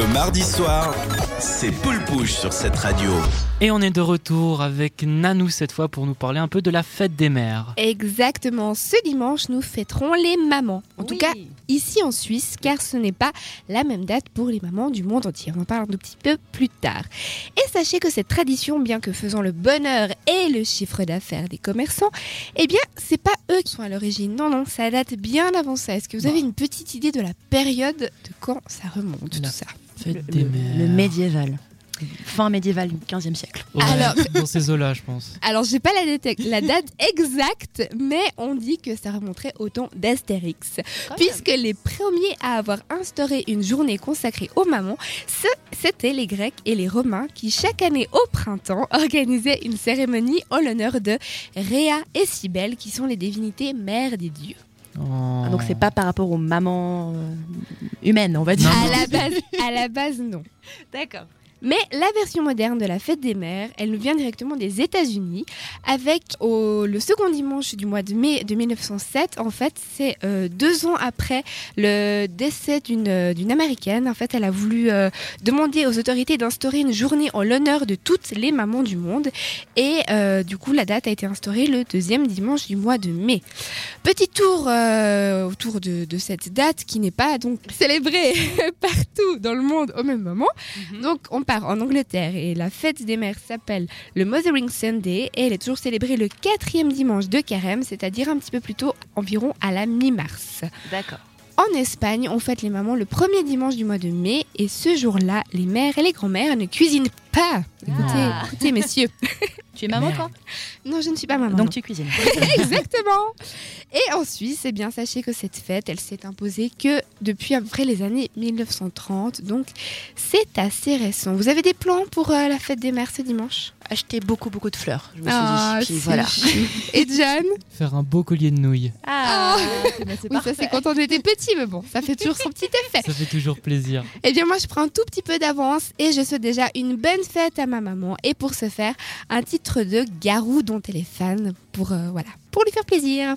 Le mardi soir, c'est Poule Pouche sur cette radio. Et on est de retour avec Nanou cette fois pour nous parler un peu de la fête des mères. Exactement, ce dimanche nous fêterons les mamans. En tout cas, ici en Suisse, car ce n'est pas la même date pour les mamans du monde entier. On en parle un petit peu plus tard. Et sachez que cette tradition, bien que faisant le bonheur et le chiffre d'affaires des commerçants, eh bien, c'est pas eux qui sont à l'origine. Non, non, ça date bien avant ça. Est-ce que vous avez une petite idée de la période de quand ça remonte, tout ça? Fête Le, des le- mères. le médiéval. Fin médiéval du 15e siècle. Ouais, Alors- dans ces eaux-là, je pense. Alors, j'ai pas la date, la date exacte, mais on dit que ça remonterait au temps d'Astérix. Puisque les premiers à avoir instauré une journée consacrée aux mamans, c'était les Grecs et les Romains qui, chaque année au printemps, organisaient une cérémonie en l'honneur de Rhea et Cybèle, qui sont les divinités mères des dieux. Oh. Ah, donc c'est pas par rapport aux mamans euh, humaines, on va dire. Non, À la base, à la base non. D'accord. Mais la version moderne de la fête des mères, elle nous vient directement des États-Unis, avec au- le second dimanche du mois de mai de 1907. En fait, c'est euh, deux ans après le décès d'une euh, d'une américaine. En fait, elle a voulu euh, demander aux autorités d'instaurer une journée en l'honneur de toutes les mamans du monde. Et euh, du coup, la date a été instaurée le deuxième dimanche du mois de mai. Petit tour autour de, de cette date qui n'est pas donc célébrée partout dans le monde au même moment. Donc on part en Angleterre et la fête des mères s'appelle le Mothering Sunday et elle est toujours célébrée le quatrième dimanche de carême, c'est-à-dire un petit peu plus tôt, environ à la mi-mars. D'accord. En Espagne, on fête les mamans le premier dimanche du mois de mai et ce jour-là, les mères et les grand-mères ne cuisinent pas. Écoutez, Ah. écoutez messieurs. Tu es maman Merde. toi Non, je ne suis pas maman. Donc tu cuisines. Exactement. Et en Suisse, eh bien, sachez que cette fête, elle s'est imposée que depuis à peu près les années 1930. Donc, c'est assez récent. Vous avez des plans pour euh, la fête des mères ce dimanche? Acheter beaucoup beaucoup de fleurs. Je me suis Ah, dit. Puis voilà. Et John Faire un beau collier de nouilles. Ah, Oui, ça c'est quand on était petit, mais bon, ça fait toujours son petit effet. Ça fait toujours plaisir. Eh bien, moi, je prends un tout petit peu d'avance et je souhaite déjà une bonne fête à ma maman. Et pour ce faire, un titre de Garou dont elle est fan pour, euh, voilà, pour lui faire plaisir.